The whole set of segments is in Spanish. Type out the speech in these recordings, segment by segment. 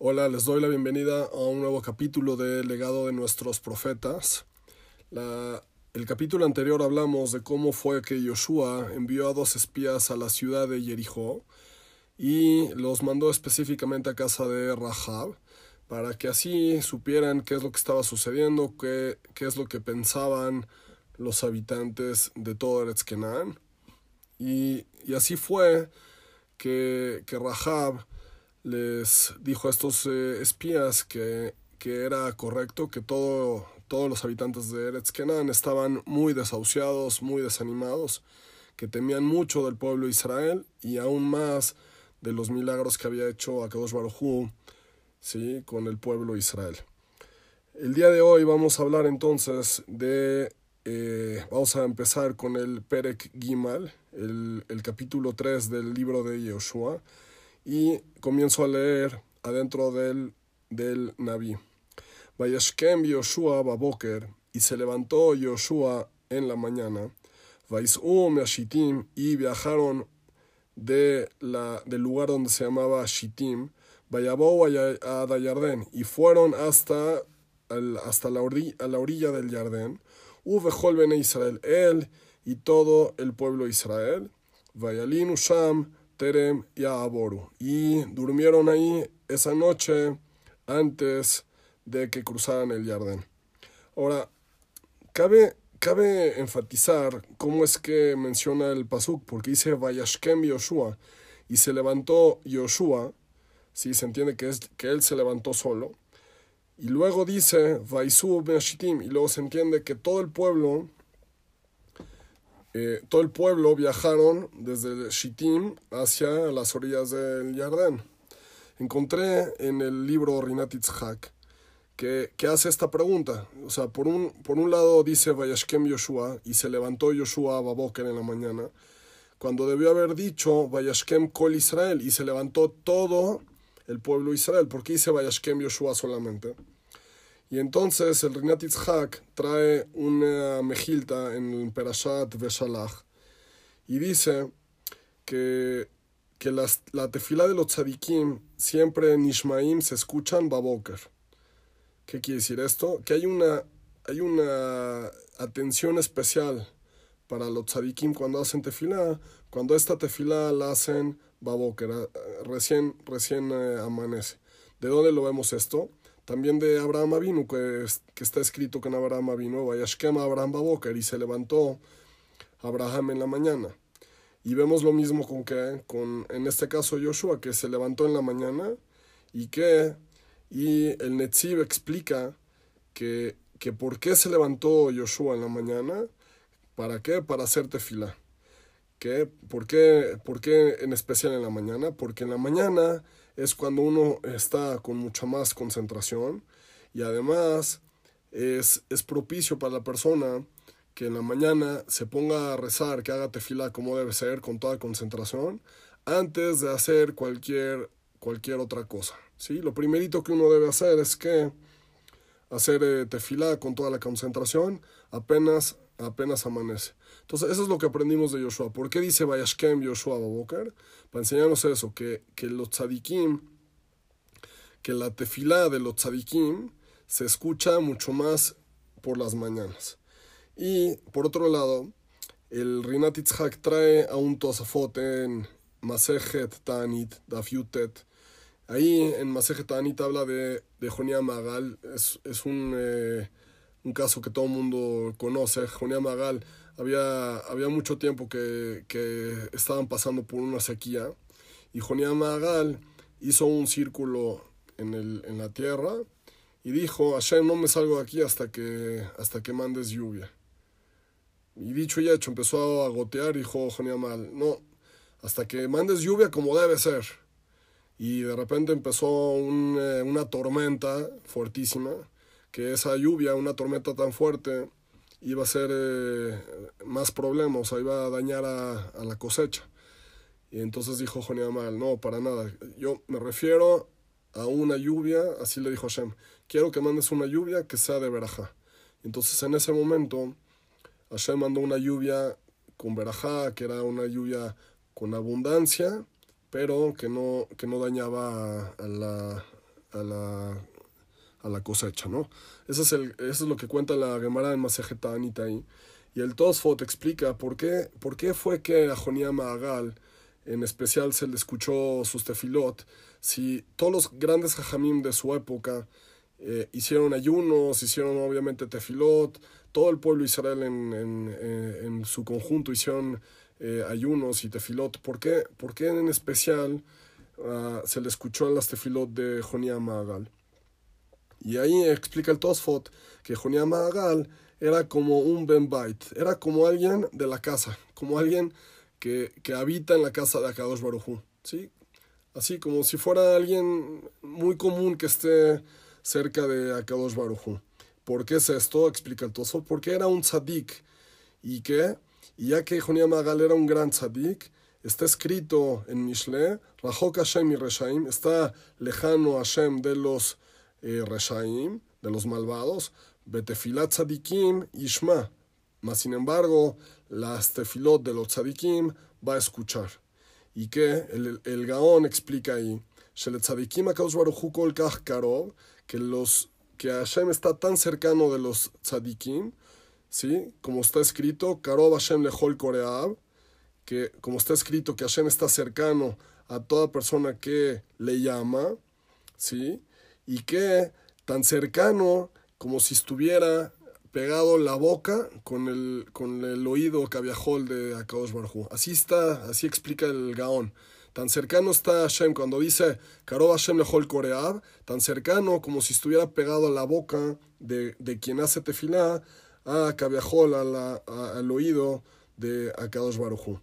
Hola, les doy la bienvenida a un nuevo capítulo del legado de nuestros profetas. La, el capítulo anterior hablamos de cómo fue que Yoshua envió a dos espías a la ciudad de Jericó y los mandó específicamente a casa de Rahab para que así supieran qué es lo que estaba sucediendo, qué, qué es lo que pensaban los habitantes de todo Eretz Kenan. Y, y así fue que, Rahab les dijo a estos eh, espías que, que, era correcto que todo, todos los habitantes de Eretz Kenan estaban muy desahuciados, muy desanimados, que temían mucho del pueblo de Israel y aún más de los milagros que había hecho Akadosh Baruj ¿sí? con el pueblo de Israel. El día de hoy vamos a hablar entonces de eh, vamos a empezar con el Perek Gimal, el, el capítulo 3 del libro de Yoshua, y comienzo a leer adentro del, del Naví. Vayashkem Yoshua Baboker, y se levantó Yoshua en la mañana, Vaisú Meashitim, y viajaron de la, del lugar donde se llamaba Shittim, Vayabó a Dayardén, y fueron hasta, el, hasta la, orilla, a la orilla del Yardén, Uvejol bene Israel, él y todo el pueblo de Israel, Vayalinu Sham, Terem y Aboru. Y durmieron ahí esa noche antes de que cruzaran el Jardín. Ahora, cabe, cabe enfatizar cómo es que menciona el Pasuk, porque dice Vayashkem Yoshua, y se levantó Yoshua, si se entiende que, es, que él se levantó solo, y luego dice, Shittim, y luego se entiende que todo el pueblo, eh, todo el pueblo viajaron desde Shittim hacia las orillas del Jardín. Encontré en el libro Rinat Itzhak que, que, hace esta pregunta. O sea, por un, por un lado dice Vayashkem Yoshua, y se levantó Yoshua a Baboker en la mañana, cuando debió haber dicho Vayashkem Kol Israel, y se levantó todo el pueblo de Israel. ¿Por qué dice Vayashkem Yoshua solamente? Y entonces el Rinat Itzhak trae una mejilta en el Perashat Veshalach y dice que, que las, la tefila de los tzadikim siempre en Ishmaim se escuchan baboker. ¿Qué quiere decir esto? Que hay una, hay una atención especial para los tzadikim cuando hacen tefila, cuando esta tefila la hacen baboker, recién, recién eh, amanece. ¿De dónde lo vemos esto? También de Abraham Avinu, que, está escrito que en Abraham Avinu, Vayashkem Abraham Baboker, y se levantó Abraham en la mañana. Y vemos lo mismo con que, con, en este caso, Joshua, que se levantó en la mañana y que, y el Netziv explica que, que por qué se levantó Joshua en la mañana, ¿para qué? Para hacer tefila. ¿Por, qué, ¿Por qué en especial en la mañana? Porque en la mañana es cuando uno está con mucha más concentración y además es, propicio para la persona que en la mañana se ponga a rezar, que haga tefila como debe ser, con toda concentración, antes de hacer cualquier, cualquier otra cosa. ¿sí? Lo primerito que uno debe hacer es que hacer eh, tefila con toda la concentración apenas, apenas amanece. Entonces, eso es lo que aprendimos de Yoshua. ¿Por qué dice Vayashkem Yoshua Baboker? Para enseñarnos eso, que, que los tzadikim, que la tefilá de los tzadikim se escucha mucho más por las mañanas. Y, por otro lado, el Rinat Itzhak trae a un Tosafot en Masejet Tanit, Dafyutet. Ahí en Masejet Tanit habla de, de Jonia Magal. Es, es un, eh, un caso que todo el mundo conoce. Jonia Magal había, había mucho tiempo que, que estaban pasando por una sequía y Jonia Magal hizo un círculo en, el, en la tierra y dijo, Hashem, no me salgo de aquí hasta que, hasta que mandes lluvia. Y dicho y hecho, empezó a gotear y dijo Jonia Magal, no, hasta que mandes lluvia como debe ser. Y de repente empezó eh, una tormenta fuertísima, que esa lluvia, una tormenta tan fuerte, iba a ser eh, más problemas, o sea, iba a dañar a, la cosecha. Y entonces dijo Joniamal, no, para nada, yo me refiero a una lluvia, así le dijo Hashem, quiero que mandes una lluvia que sea de verajá. Entonces en ese momento Hashem mandó una lluvia con verajá, que era una lluvia con abundancia pero que no, que no dañaba a la, a la cosecha, ¿no? Eso es, el, eso es lo que cuenta la Gemara en Masejet ahí. Y el Tosfot explica por qué, por qué fue que a Jonia Mahagal en especial se le escuchó sus tefilot, si todos los grandes jajamim de su época eh, hicieron ayunos, hicieron obviamente tefilot, todo el pueblo Israel en, en, eh, en su conjunto hicieron eh, ayunos y tefilot. ¿Por qué, ¿Por qué en especial uh, se le escuchó en las tefilot de Jonia Mahagal? Y ahí explica el Tosfot que Jonia Mahagal era como un Ben Bait, era como alguien de la casa, como alguien que, que habita en la casa de Akadosh Barujú, ¿sí? Así como si fuera alguien muy común que esté cerca de Akadosh Barujú. ¿Por qué es esto? Explica el Tosfot. Porque era un tzadik. ¿Y qué? Y ya que Jonia Magal era un gran tzadik, está escrito en Mishle, Rajok Hashem y Reshaim, está lejano Hashem de los eh, Reshaim, de los malvados, Betefilat tzadikim Ishma. Mas sin embargo, las tefilot de los tzadikim va a escuchar. ¿Y qué? El, Gaón explica ahí, que los que Hashem está tan cercano de los tzadikim, ¿sí? Como está escrito, Karob Hashem lehol koreab, que como está escrito que Hashem está cercano a toda persona que le llama, ¿sí? Y que tan cercano como si estuviera pegado la boca con el, con el oído cabiajol de Akadosh Barhu. Así está, así explica el Gaón. Tan cercano está Hashem cuando dice Karob Hashem lehol koreab, tan cercano como si estuviera pegado a la boca de, de quien hace tefilá, a Kaviahol, al oído de Akadosh Barujú.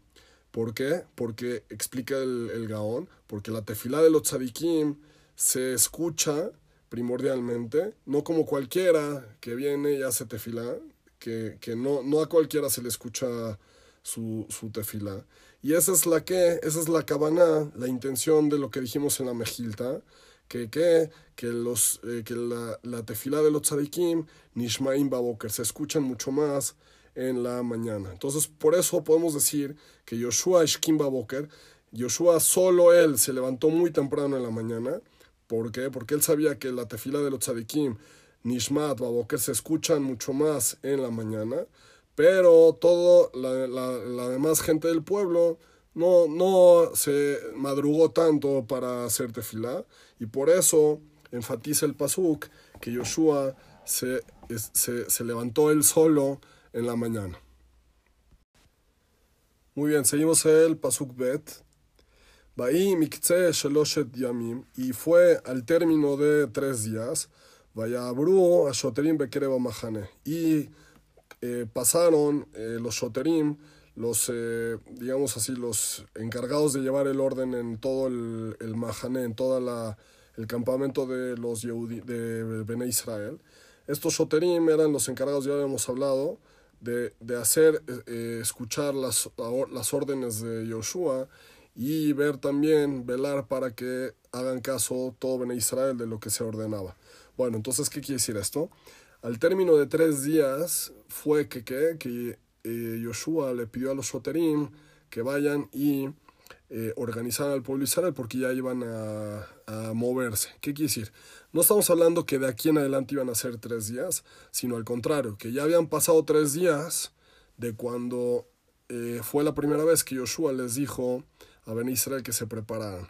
¿Por qué? Porque explica el, el, Gaón, porque la tefilá de los tzadikim se escucha primordialmente, no como cualquiera que viene y hace tefilá, que, que no, no a cualquiera se le escucha su, su tefilá. Y esa es la que, esa es la cabana, la intención de lo que dijimos en la mejilta, que, que, que, los, eh, que la, la tefilá de los tzadikim, Nishmaim Baboker, se escuchan mucho más en la mañana. Entonces, por eso podemos decir que Yoshua Ishkim Baboker, Yoshua solo él se levantó muy temprano en la mañana. ¿Por qué? Porque él sabía que la tefila de los tzadikim, Nishmat, Baboker, se escuchan mucho más en la mañana. Pero toda la, la, demás gente del pueblo no, no se madrugó tanto para hacer tefilá y por eso enfatiza el pasuk que Yoshua se, se, se levantó él solo en la mañana. Muy bien, seguimos el pasuk bet. Y fue al término de tres días. Vaya a shoterim y eh, pasaron eh, los shoterim los, eh, digamos así, los encargados de llevar el orden en todo el, el Mahané, en todo el campamento de los Yehudi, de Bene Israel. Estos Shoterim eran los encargados, ya habíamos hablado, de, de hacer escuchar las, las órdenes de Yoshua y ver también, velar para que hagan caso todo Bene Israel de lo que se ordenaba. Bueno, entonces, ¿qué quiere decir esto? Al término de tres días fue que, que, que eh, Yoshua le pidió a los Soterim que vayan y eh, organizaran al pueblo Israel porque ya iban a, a, moverse. ¿Qué quiere decir? No estamos hablando que de aquí en adelante iban a ser tres días, sino al contrario, que ya habían pasado tres días de cuando eh, fue la primera vez que Yoshua les dijo a Ben Israel que se prepararan.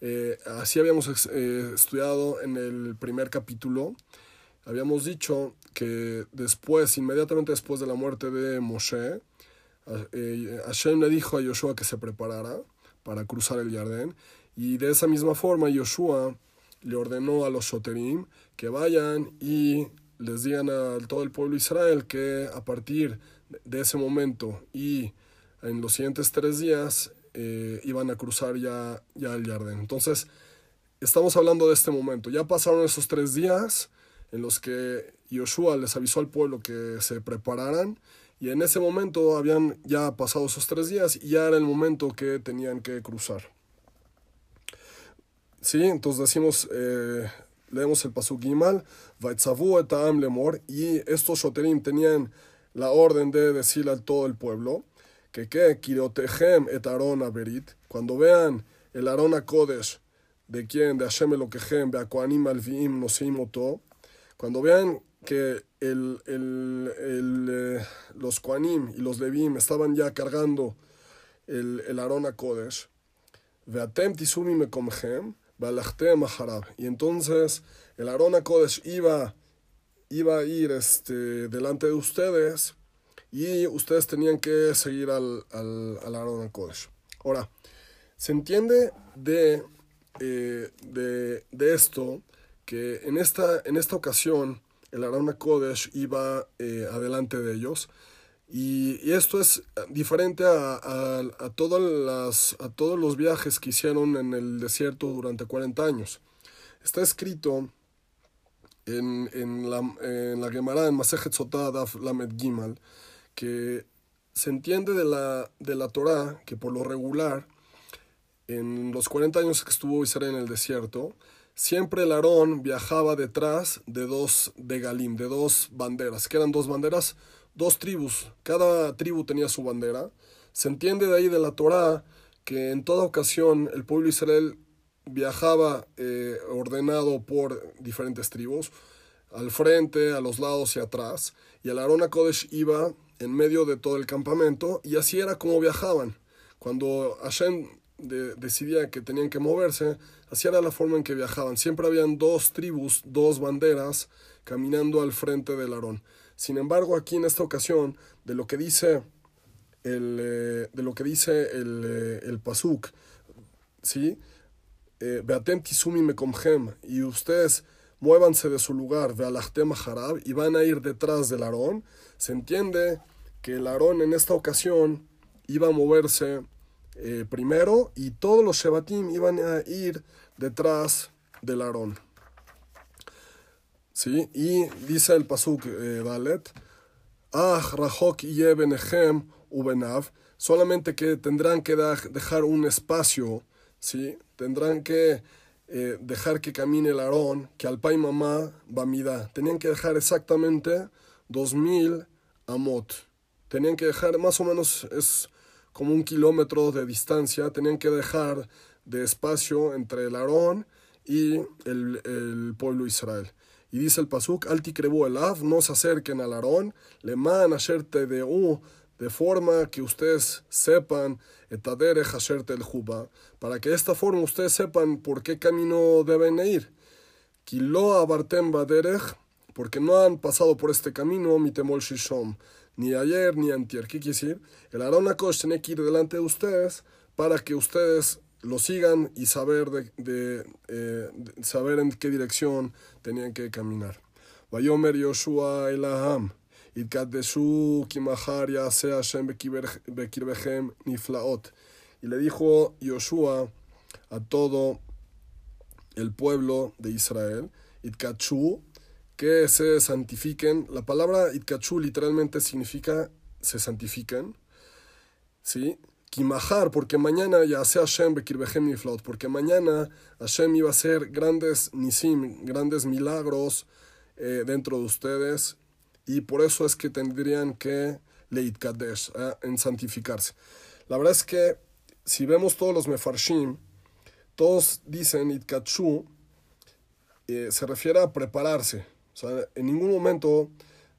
Eh, así habíamos eh, estudiado en el primer capítulo Habíamos dicho que después, inmediatamente después de la muerte de Moshe, eh, Hashem le dijo a Yoshua que se preparara para cruzar el Jardín y de esa misma forma Yoshua le ordenó a los Soterim que vayan y les digan a todo el pueblo de Israel que a partir de ese momento y en los siguientes tres días eh, iban a cruzar ya, ya el Jardín. Entonces, estamos hablando de este momento. Ya pasaron esos tres días en los que Yoshua les avisó al pueblo que se prepararan y en ese momento habían ya pasado esos tres días y ya era el momento que tenían que cruzar. Sí, entonces decimos, eh, leemos el pasuk Gimal, Vaitzavu etam lemor, y estos shoterim tenían la orden de decirle a todo el pueblo que que kirotehem et aberit, cuando vean el Arona Kodesh, de quien, de Hashem Elokejem, Beakoanim Alviim Noseim Oto, cuando vean que el, el, el, eh, los Koanim y los Levim estaban ya cargando el, el Arona Kodesh, Veatem Tisumi Mekomhem, Bealachtem Aharab, y entonces el Arona Kodesh iba, iba a ir este, delante de ustedes y ustedes tenían que seguir al, al, al Arona Kodesh. Ahora, se entiende de, eh, de, de, esto que en esta, en esta ocasión el Arona Kodesh iba eh, adelante de ellos y, esto es diferente a, a, a, todas las, a todos los viajes que hicieron en el desierto durante 40 años. Está escrito en, en la, en la Gemara, en Masejet Sotah, Daf Lamed Gimal, que se entiende de la, de la Torah que por lo regular, en los 40 años que estuvo Israel en el desierto, siempre el Aarón viajaba detrás de dos de Galim, de dos banderas, que eran dos banderas, dos tribus, cada tribu tenía su bandera. Se entiende de ahí de la Torah que en toda ocasión el pueblo de Israel viajaba eh, ordenado por diferentes tribus, al frente, a los lados y atrás, y el Aarón Kodesh iba en medio de todo el campamento, y así era como viajaban. Cuando Hashem de, decidía que tenían que moverse, así era la forma en que viajaban. Siempre habían dos tribus, dos banderas, caminando al frente del Aarón. Sin embargo, aquí en esta ocasión, de lo que dice el, eh, de lo que dice el, eh, el Pasuk, ¿sí? Eh, Beatem mekomhem, y ustedes muévanse de su lugar, vealachtem harab, y van a ir detrás del Aarón. Se entiende que el Aarón en esta ocasión iba a moverse eh, primero y todos los Shebatim iban a ir detrás del Aarón. ¿Sí? Y dice el Pasuk eh, Ah, Rahok Yebenechem Ubenav, solamente que tendrán que dejar un espacio, ¿sí? Tendrán que eh, dejar que camine el Aarón, que al pai mamá Bamida. Tenían que dejar exactamente 2000 amot. Tenían que dejar más o menos, es como un kilómetro de distancia, tenían que dejar de espacio entre el Aarón y el, pueblo de Israel. Y dice el Pasuk, Alti elav, no se acerquen al Aarón, le man asher u de forma que ustedes sepan etadere el juba, para que de esta forma ustedes sepan por qué camino deben ir. Kilo abartem baderech, porque no han pasado por este camino mi temor shishom, ni ayer ni antier. ¿Qué quiere decir? El Aarón tiene que ir delante de ustedes para que ustedes lo sigan y saber, de, eh, saber en qué dirección tenían que caminar. Vayomer Yoshua Elaham. Itkadeshu Kimahar Yase Niflaot. Y le dijo Yoshua a todo el pueblo de Israel, que se santifiquen. La palabra Itkachu literalmente significa se santifiquen. ¿Sí? Kimahar, porque mañana ya sea Hashem bekirbehem niflaot, porque mañana Hashem iba a hacer grandes nisim, grandes milagros eh, dentro de ustedes y por eso es que tendrían que leit kadesh, ¿eh? en santificarse. La verdad es que si vemos todos los mefarshim, todos dicen itkachu, eh, se refiere a prepararse. O sea, en ningún momento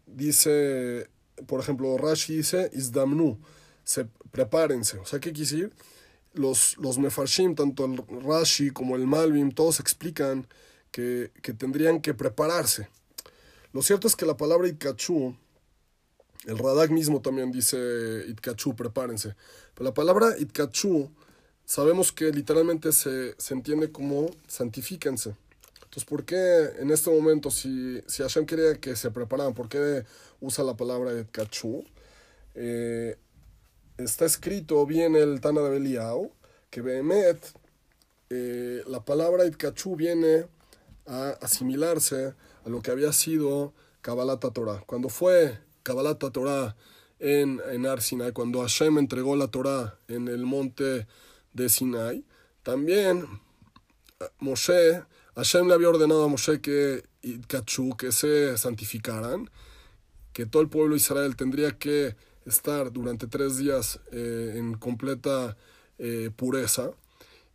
dice, por ejemplo, Rashi dice isdamnu, se prepárense. O sea, ¿qué quiere decir? Los, los mefarshim, tanto el Rashi como el Malvim, todos explican que, que tendrían que prepararse. Lo cierto es que la palabra Itkachu, el Radak mismo también dice Itkachu, prepárense. Pero la palabra Itkachu, sabemos que literalmente se, se entiende como santifíquense. Entonces, ¿por qué en este momento, si, si Hashem quería que se prepararan, por qué usa la palabra Itkachu? Eh, está escrito bien el Tana de Belial que Behemet, eh, la palabra Itkachu viene a asimilarse a lo que había sido Kabbalat Torah. Cuando fue Kabbalat Torah en, en cuando Hashem entregó la Torah en el monte de Sinai, también Moshe, Hashem le había ordenado a Moshe que, que se santificaran, que todo el pueblo de Israel tendría que estar durante tres días eh, en completa eh, pureza.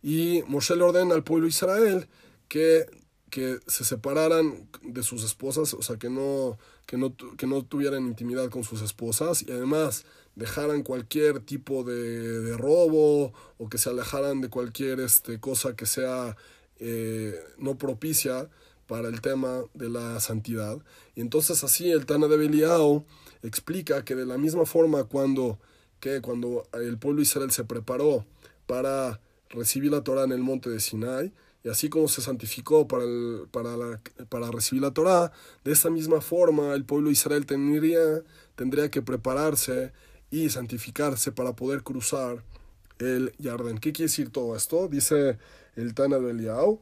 Y Moshe le ordena al pueblo de Israel que, que se separaran de sus esposas, o sea, que no, que, no, que no tuvieran intimidad con sus esposas y además dejaran cualquier tipo de, de robo o que se alejaran de cualquier este, cosa que sea eh, no propicia para el tema de la santidad. Y entonces así el Tana de Beliao explica que de la misma forma cuando, que cuando el pueblo Israel se preparó para recibir la Torah en el monte de Sinai, y así como se santificó para, el, para, la, para recibir la Torah, de esa misma forma el pueblo Israel tendría, tendría que prepararse y santificarse para poder cruzar el Yarden. ¿Qué quiere decir todo esto? Dice el Tana de Eliau.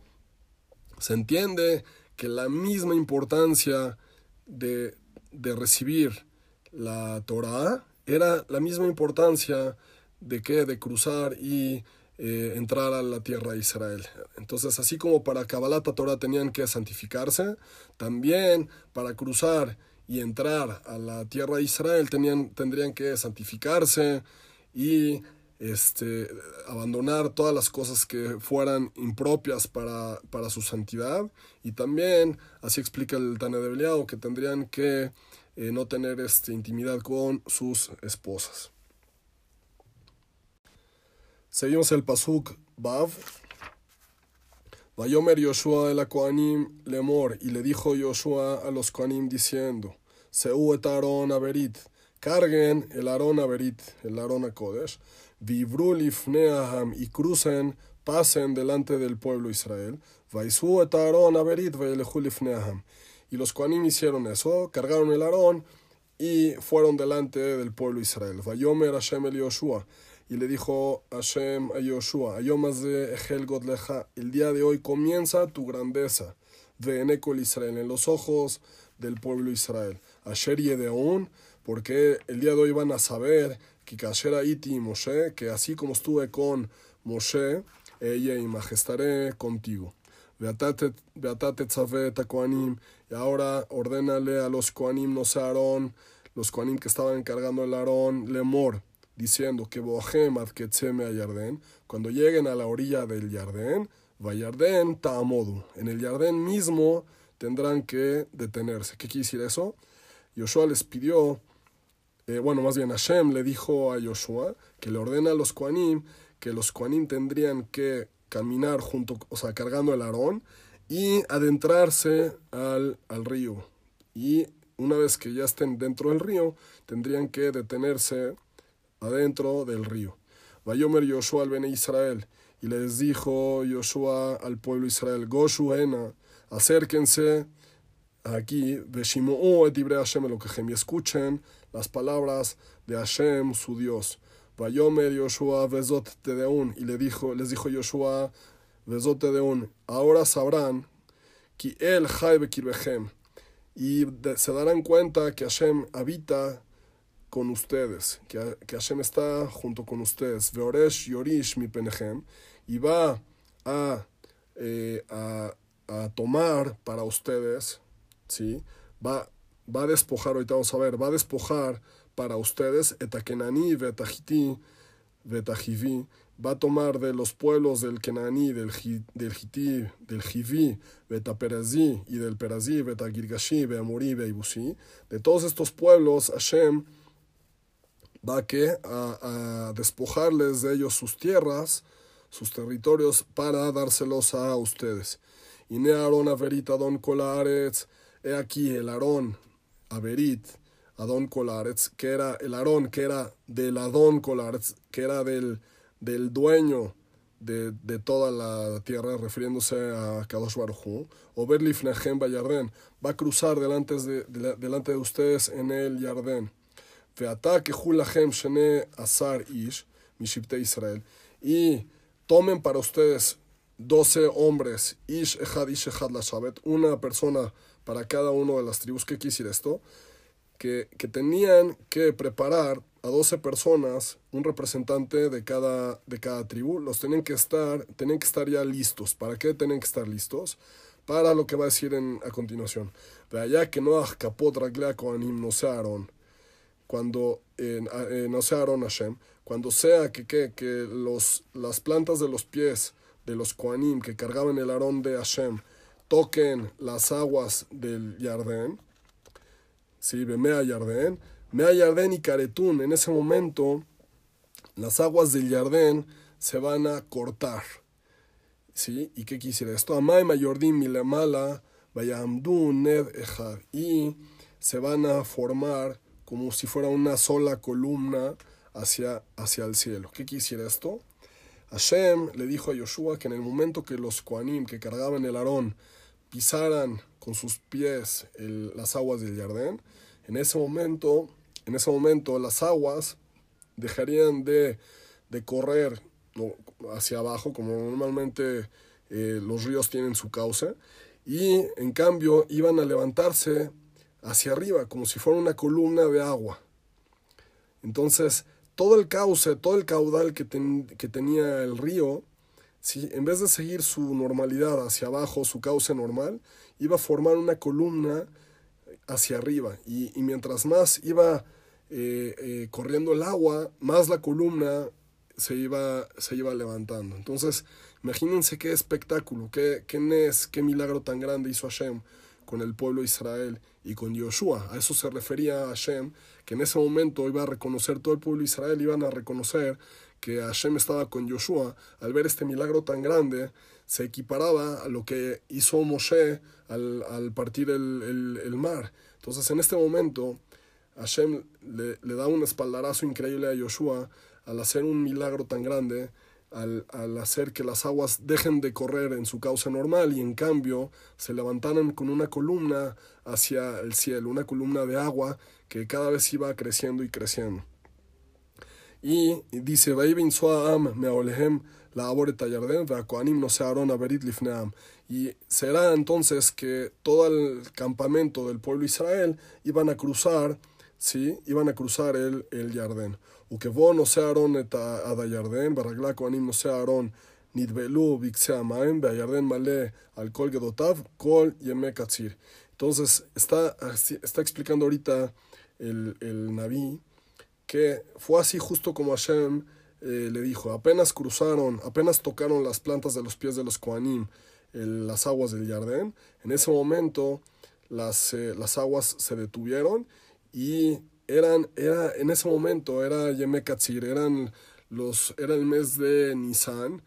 Se entiende que la misma importancia de, de recibir la Torah era la misma importancia de que de cruzar y eh, entrar a la tierra de Israel. Entonces, así como para Kabbalat Torah tenían que santificarse, también para cruzar y entrar a la tierra de Israel tenían, tendrían que santificarse y este, abandonar todas las cosas que fueran impropias para, para su santidad. Y también, así explica el Tane de Beliao, que tendrían que eh, no tener este, intimidad con sus esposas. Seguimos el Pasuk Bav. Vayomer Yoshua el Koanim lemor, y le dijo Yoshua a los Koanim diciendo, Seu et Averit, carguen el Aaron Averit, el Aaron Kodesh, Vibru lifneaham, y crucen, pasen delante del pueblo Israel, Vaisu et Aaron Averit, Vaelehu lifneaham. Y los Koanim hicieron eso, cargaron el Aarón y fueron delante del pueblo Israel. Vayomer Hashem el Yoshua y le dijo Hashem a Yoshua, de Ejel Godleja, el día de hoy comienza tu grandeza, de el Israel, en los ojos del pueblo Israel. Asher Yedeon, porque el día de hoy van a saber Iti que así como estuve con Moshe, ella y majestaré contigo. Beatate Koanim, y ahora ordénale a los Koanim, no sé Aarón, los Koanim que estaban encargando el Aarón, Lemor, diciendo que Bohem a Yardén, cuando lleguen a la orilla del Yardén, Vayardén Ta'amodu. En el Yardén mismo tendrán que detenerse. ¿Qué quiere decir eso? Yoshua les pidió, eh, bueno, más bien Hashem le dijo a Yoshua que le ordena a los Koanim que los Koanim tendrían que caminar junto, o sea, cargando el arón y adentrarse al, al río. Y una vez que ya estén dentro del río, tendrían que detenerse adentro del río. Vayomer Yoshua al Bene Israel, y les dijo Yoshua al pueblo Israel, Goshuena, acérquense aquí, Veshimu'u et Hashem y escuchen las palabras de Hashem, su Dios. Vayomer Yoshua Vezot Tedeun, y le dijo, les dijo Yoshua Vezot Tedeun, ahora sabrán que el Jai Kirbehem, y se darán cuenta que Hashem habita con ustedes, que, que Hashem está junto con ustedes. Veoresh Yorish mi penejem, y va a, eh, a, a, tomar para ustedes, ¿sí? va, va a despojar, ahorita vamos a ver, va a despojar para ustedes, etakenani, vetahiti, vetajivi, va a tomar de los pueblos del Kenaní, del, del del Jiví, Betaperazí y del Perazí, Betagirgashi, Beamuri, Beibusi, de todos estos pueblos, Hashem va que a, despojarles de ellos sus tierras, sus territorios, para dárselos a ustedes. Y ne Aarón Averit Adon Kolaretz, he aquí el Aarón Averit Adon Kolaretz, que era el Aarón, que era del Adon Kolaretz, que era del, del dueño de, de, toda la tierra, refiriéndose a Kadosh Baruj o Berlifnehem Bayarden, va a cruzar delante de, delante de ustedes en el Yardén. Shene asar ish, Israel, y tomen para ustedes doce hombres, ish echad ish una persona para cada una de las tribus. ¿Qué quiere esto? Que, que tenían que preparar a doce personas, un representante de cada, de cada tribu, los tenían que estar, tenían que estar ya listos. ¿Para qué tienen que estar listos? Para lo que va a decir en, a continuación. De allá que no capot raglea no cuando no sea Aaron Hashem, cuando sea que, que, que los, las plantas de los pies de los Koanim que cargaban el arón de Hashem toquen las aguas del Yardén, ¿sí? Mea Yardén, Mea Yardén y Caretún, en ese momento las aguas del Yardén se van a cortar. ¿Sí? ¿Y qué quisiera esto? Amay Mayordim Milamala, Vayamdu Ned Ejad. Y se van a formar como si fuera una sola columna hacia, hacia el cielo. ¿Qué quisiera esto? Hashem le dijo a Yoshua que en el momento que los Koanim que cargaban el arón pisaran con sus pies las aguas del Jardín, en ese momento, en ese momento las aguas dejarían de, de correr hacia abajo, como normalmente eh, los ríos tienen su cauce, y en cambio iban a levantarse hacia arriba, como si fuera una columna de agua. Entonces, todo el cauce, todo el caudal que, que tenía el río, ¿sí? en vez de seguir su normalidad hacia abajo, su cauce normal, iba a formar una columna hacia arriba. Y, mientras más iba eh, eh, corriendo el agua, más la columna se iba, se iba levantando. Entonces, imagínense qué espectáculo, qué, qué nes, qué milagro tan grande hizo Hashem con el pueblo de Israel y con Yoshua. A eso se refería Hashem, que en ese momento iba a reconocer todo el pueblo de Israel, iban a reconocer que Hashem estaba con Yoshua. Al ver este milagro tan grande, se equiparaba a lo que hizo Moshe al, al partir el, el, mar. Entonces, en este momento, Hashem le, le da un espaldarazo increíble a Yoshua al hacer un milagro tan grande, al, al, hacer que las aguas dejen de correr en su causa normal y en cambio se levantaran con una columna hacia el cielo, una columna de agua que cada vez iba creciendo y creciendo. Y dice, y será entonces que todo el campamento del pueblo Israel iban a cruzar, ¿sí? iban a cruzar el, el Yardén. וכבוא נושא אהרון את עד הירדן, ברגלה כהנים נושא אהרון נטבלו בקצה המים, והירדן מלא על כל גדותיו כל ימי קציר. Entonces, está, está explicando ahorita el, el Naví que fue así justo como Hashem eh, le dijo, apenas cruzaron, apenas tocaron las plantas de los pies de los Koanim las aguas del Yardén, en ese momento las, eh, las aguas se detuvieron y eran, era, en ese momento era Yemekatzir, eran los, era el mes de Nisan,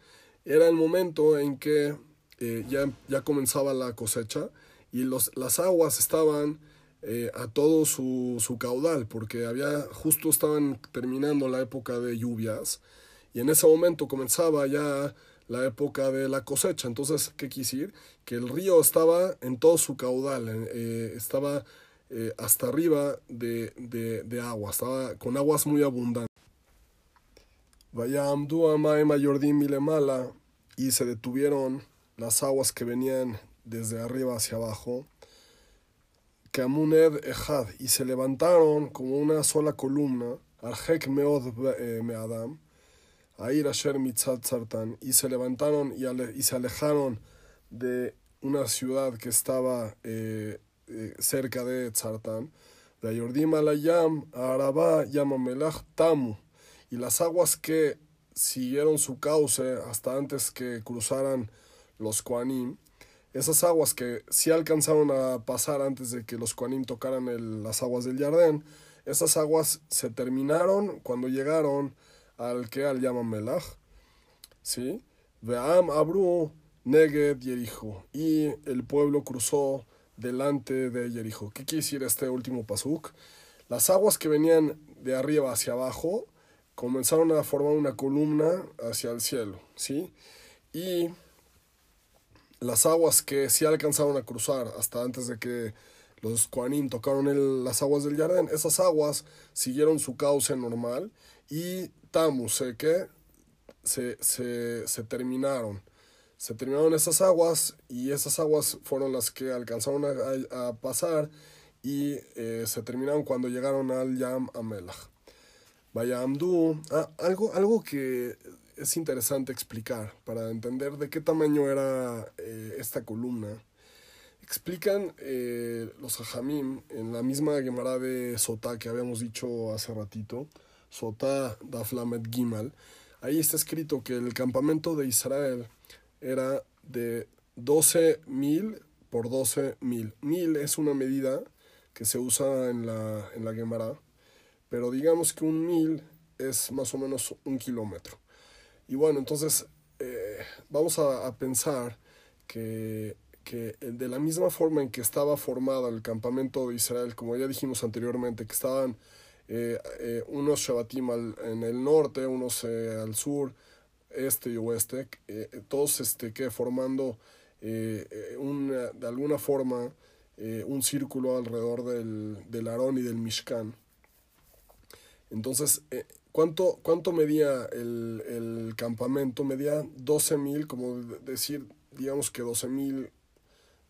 era el momento en que eh, ya, ya comenzaba la cosecha y los, las aguas estaban eh, a todo su, su, caudal, porque había, justo estaban terminando la época de lluvias y en ese momento comenzaba ya la época de la cosecha. Entonces, ¿qué decir? Que el río estaba en todo su caudal, eh, estaba eh, hasta arriba de, de, de, agua, estaba con aguas muy abundantes. Vaya Amdu Amaem Ayordim Milemala y se detuvieron las aguas que venían desde arriba hacia abajo. Kamuned Ejad y se levantaron como una sola columna. Arjek Meod eh, Meadam. Air Asher Sartan y se levantaron y, ale, y se alejaron de una ciudad que estaba eh, eh, cerca de Tzartán. De Ayordim Alayam, Arabá, Yamamelach, Tamu. Y las aguas que siguieron su cauce hasta antes que cruzaran los Koanim, esas aguas que sí alcanzaron a pasar antes de que los Koanim tocaran las aguas del Yardén, esas aguas se terminaron cuando llegaron al que al Yamamelach. ¿Sí? Veam Abru Neged Yerijo. Y el pueblo cruzó delante de Jericho. ¿Qué quiere decir este último pasuk? Las aguas que venían de arriba hacia abajo comenzaron a formar una columna hacia el cielo, ¿sí? Y las aguas que sí alcanzaron a cruzar hasta antes de que los Koanim tocaron las aguas del Jardín, esas aguas siguieron su cauce normal y Tamus, que se, se, se terminaron se terminaron esas aguas y esas aguas fueron las que alcanzaron a, pasar y eh, se terminaron cuando llegaron al Yam Amelach. Vaya Amdu, ah, algo, algo que es interesante explicar para entender de qué tamaño era eh, esta columna. Explican eh, los Hajamim en la misma Gemara de Sotá que habíamos dicho hace ratito, Sotá Daflamet Gimal. Ahí está escrito que el campamento de Israel era de 12 mil por 12 mil. Mil es una medida que se usa en la, en la Gemara, pero digamos que un mil es más o menos un kilómetro. Y bueno, entonces eh, vamos a, pensar que, que, de la misma forma en que estaba formada el campamento de Israel, como ya dijimos anteriormente, que estaban eh, eh, unos Shabbatim en el norte, unos al sur, este y oeste, todos este, que formando una, de alguna forma un círculo alrededor del, del Aarón y del Mishkan. Entonces, ¿Cuánto, cuánto medía el, el campamento? Medía 12.000, como decir, digamos que 12.000,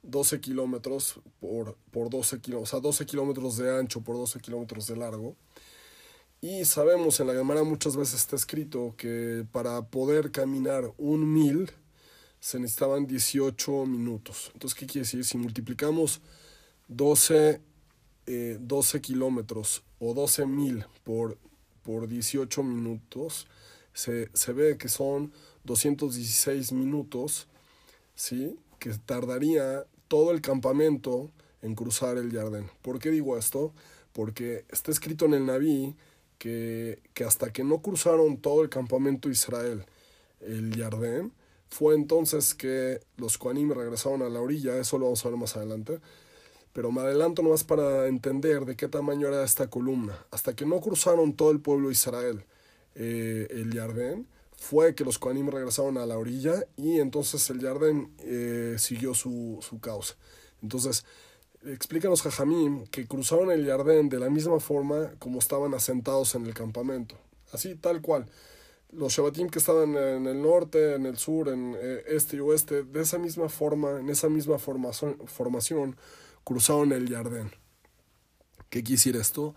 12 kilómetros por, por 12 kilómetros, o sea, 12 kilómetros de ancho por 12 kilómetros de largo. Y sabemos, en la Gemara muchas veces está escrito que para poder caminar un mil se necesitaban 18 minutos. Entonces, ¿qué quiere decir? Si multiplicamos 12, 12 eh, kilómetros o 12 mil por por 18 minutos, se, se ve que son 216 minutos, ¿sí? que tardaría todo el campamento en cruzar el Jardín. ¿Por qué digo esto? Porque está escrito en el Naví que, que hasta que no cruzaron todo el campamento Israel, el Jardín, fue entonces que los Koanim regresaron a la orilla, eso lo vamos a ver más adelante, pero me adelanto nomás para entender de qué tamaño era esta columna. Hasta que no cruzaron todo el pueblo de Israel eh, el Jardín, fue que los Koanim regresaron a la orilla y entonces el Jardín eh, siguió su, su causa. Entonces, explícanos Jajamim que cruzaron el Jardín de la misma forma como estaban asentados en el campamento. Así, tal cual. Los Shabbatim que estaban en el norte, en el sur, en eh, este y oeste, de esa misma forma, en esa misma formación, formación cruzaron el Jardín. ¿Qué quisiera esto?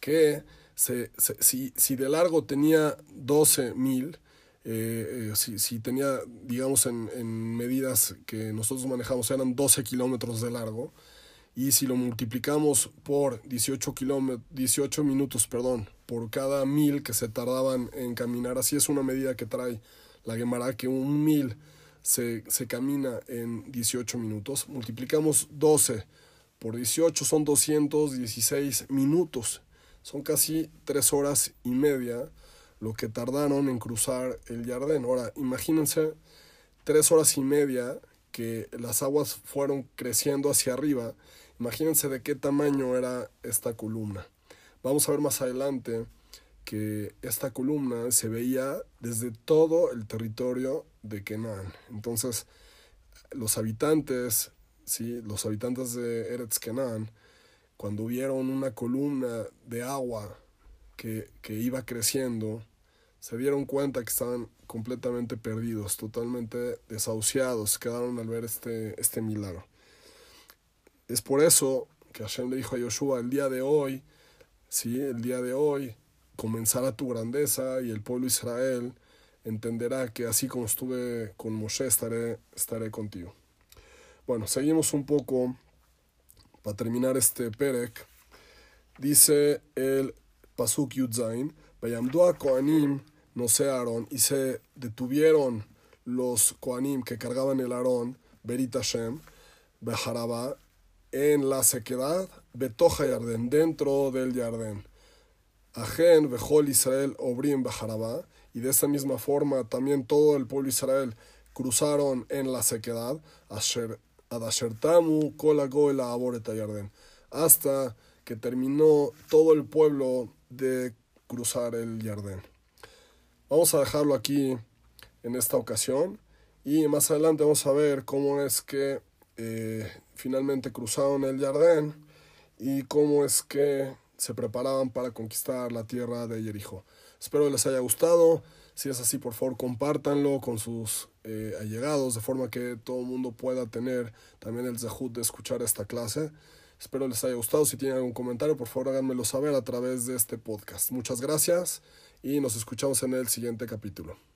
Que se, si, si, de largo tenía 12 mil, eh, eh, si, si, tenía, digamos, en, en, medidas que nosotros manejamos, eran 12 kilómetros de largo, y si lo multiplicamos por 18, 18 minutos perdón, por cada mil que se tardaban en caminar, así es una medida que trae la Gemara, que un mil se, se camina en 18 minutos, multiplicamos 12 por 18 son 216 minutos. Son casi 3 horas y media lo que tardaron en cruzar el Jardín. Ahora, imagínense 3 horas y media que las aguas fueron creciendo hacia arriba. Imagínense de qué tamaño era esta columna. Vamos a ver más adelante que esta columna se veía desde todo el territorio de Kenan. Entonces, los habitantes ¿sí? los habitantes de Eretz Kenan, cuando vieron una columna de agua que, que iba creciendo, se dieron cuenta que estaban completamente perdidos, totalmente desahuciados, quedaron al ver este, este milagro. Es por eso que Hashem le dijo a Yoshua, el día de hoy, ¿sí? el día de hoy, comenzará tu grandeza y el pueblo Israel entenderá que así como estuve con Moshe, estaré, estaré contigo. Bueno, seguimos un poco para terminar este Perek. Dice el Pasuk Yudzain, Bayamdua Koanim, no sé Aarón, y se detuvieron los Koanim que cargaban el Aarón, Berit Hashem, Bejaraba, en la sequedad, Betoja Yarden, dentro del Yarden. Ajen, Bejol Israel, Obrim, Bejaraba, y de esa misma forma también todo el pueblo Israel cruzaron en la sequedad, Asher Adashertamu Kolagoela Aboreta Yarden, hasta que terminó todo el pueblo de cruzar el Yarden. Vamos a dejarlo aquí en esta ocasión y más adelante vamos a ver cómo es que eh, finalmente cruzaron el Yarden y cómo es que se preparaban para conquistar la tierra de Jericho. Espero les haya gustado. Si es así, por favor, compártanlo con sus eh, allegados, de forma que todo el mundo pueda tener también el zehut de escuchar esta clase. Espero les haya gustado. Si tienen algún comentario, por favor, háganmelo saber a través de este podcast. Muchas gracias y nos escuchamos en el siguiente capítulo.